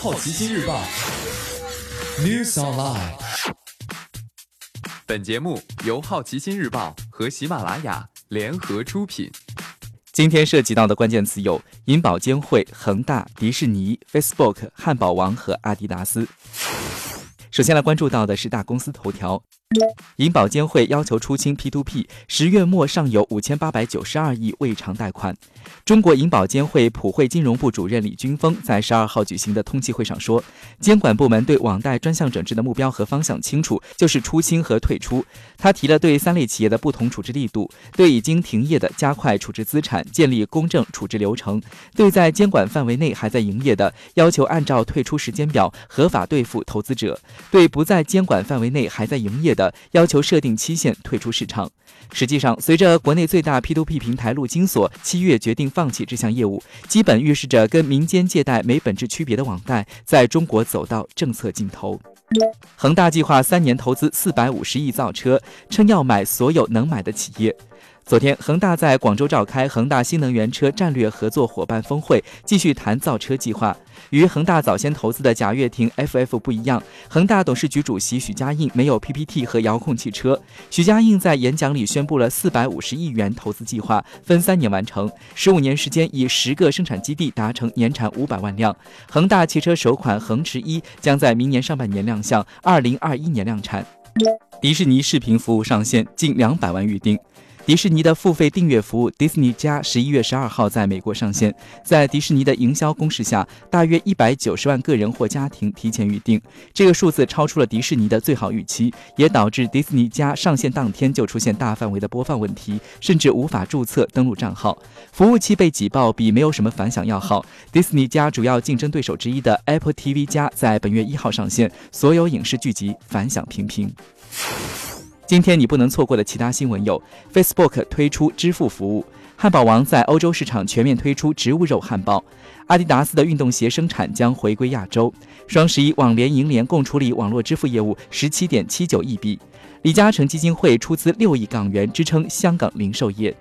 好奇心日报 News Online。本节目由好奇心日报和喜马拉雅联合出品。今天涉及到的关键词有银保监会、恒大、迪士尼、Facebook、汉堡王和阿迪达斯。首先来关注到的是大公司头条。银保监会要求出清 P2P，十月末尚有五千八百九十二亿未偿贷款。中国银保监会普惠金融部主任李军峰在十二号举行的通气会上说，监管部门对网贷专项整治的目标和方向清楚，就是出清和退出。他提了对三类企业的不同处置力度，对已经停业的加快处置资产，建立公正处置流程；对在监管范围内还在营业的，要求按照退出时间表合法兑付投资者；对不在监管范围内还在营业。的要求设定期限退出市场。实际上，随着国内最大 P2P 平台陆金所七月决定放弃这项业务，基本预示着跟民间借贷没本质区别的网贷在中国走到政策尽头。恒大计划三年投资四百五十亿造车，称要买所有能买的企业。昨天，恒大在广州召开恒大新能源车战略合作伙伴峰会，继续谈造车计划。与恒大早先投资的贾跃亭 FF 不一样，恒大董事局主席许家印没有 PPT 和遥控汽车。许家印在演讲里宣布了四百五十亿元投资计划，分三年完成，十五年时间以十个生产基地达成年产五百万辆。恒大汽车首款恒驰一将在明年上半年亮相，二零二一年量产。迪士尼视频服务上线，近两百万预订。迪士尼的付费订阅服务 Disney 加十一月十二号在美国上线，在迪士尼的营销攻势下，大约一百九十万个人或家庭提前预订，这个数字超出了迪士尼的最好预期，也导致 Disney 加上线当天就出现大范围的播放问题，甚至无法注册登录账号，服务器被挤爆比没有什么反响要好。Disney 加主要竞争对手之一的 Apple TV 加在本月一号上线，所有影视剧集反响平平。今天你不能错过的其他新闻有：Facebook 推出支付服务；汉堡王在欧洲市场全面推出植物肉汉堡；阿迪达斯的运动鞋生产将回归亚洲；双十一网联银联共处理网络支付业务十七点七九亿笔；李嘉诚基金会出资六亿港元支撑香港零售业。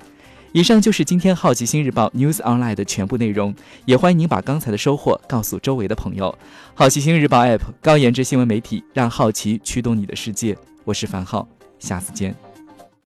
以上就是今天好奇心日报 News Online 的全部内容，也欢迎您把刚才的收获告诉周围的朋友。好奇心日报 App 高颜值新闻媒体，让好奇驱动你的世界。我是樊浩。下次见。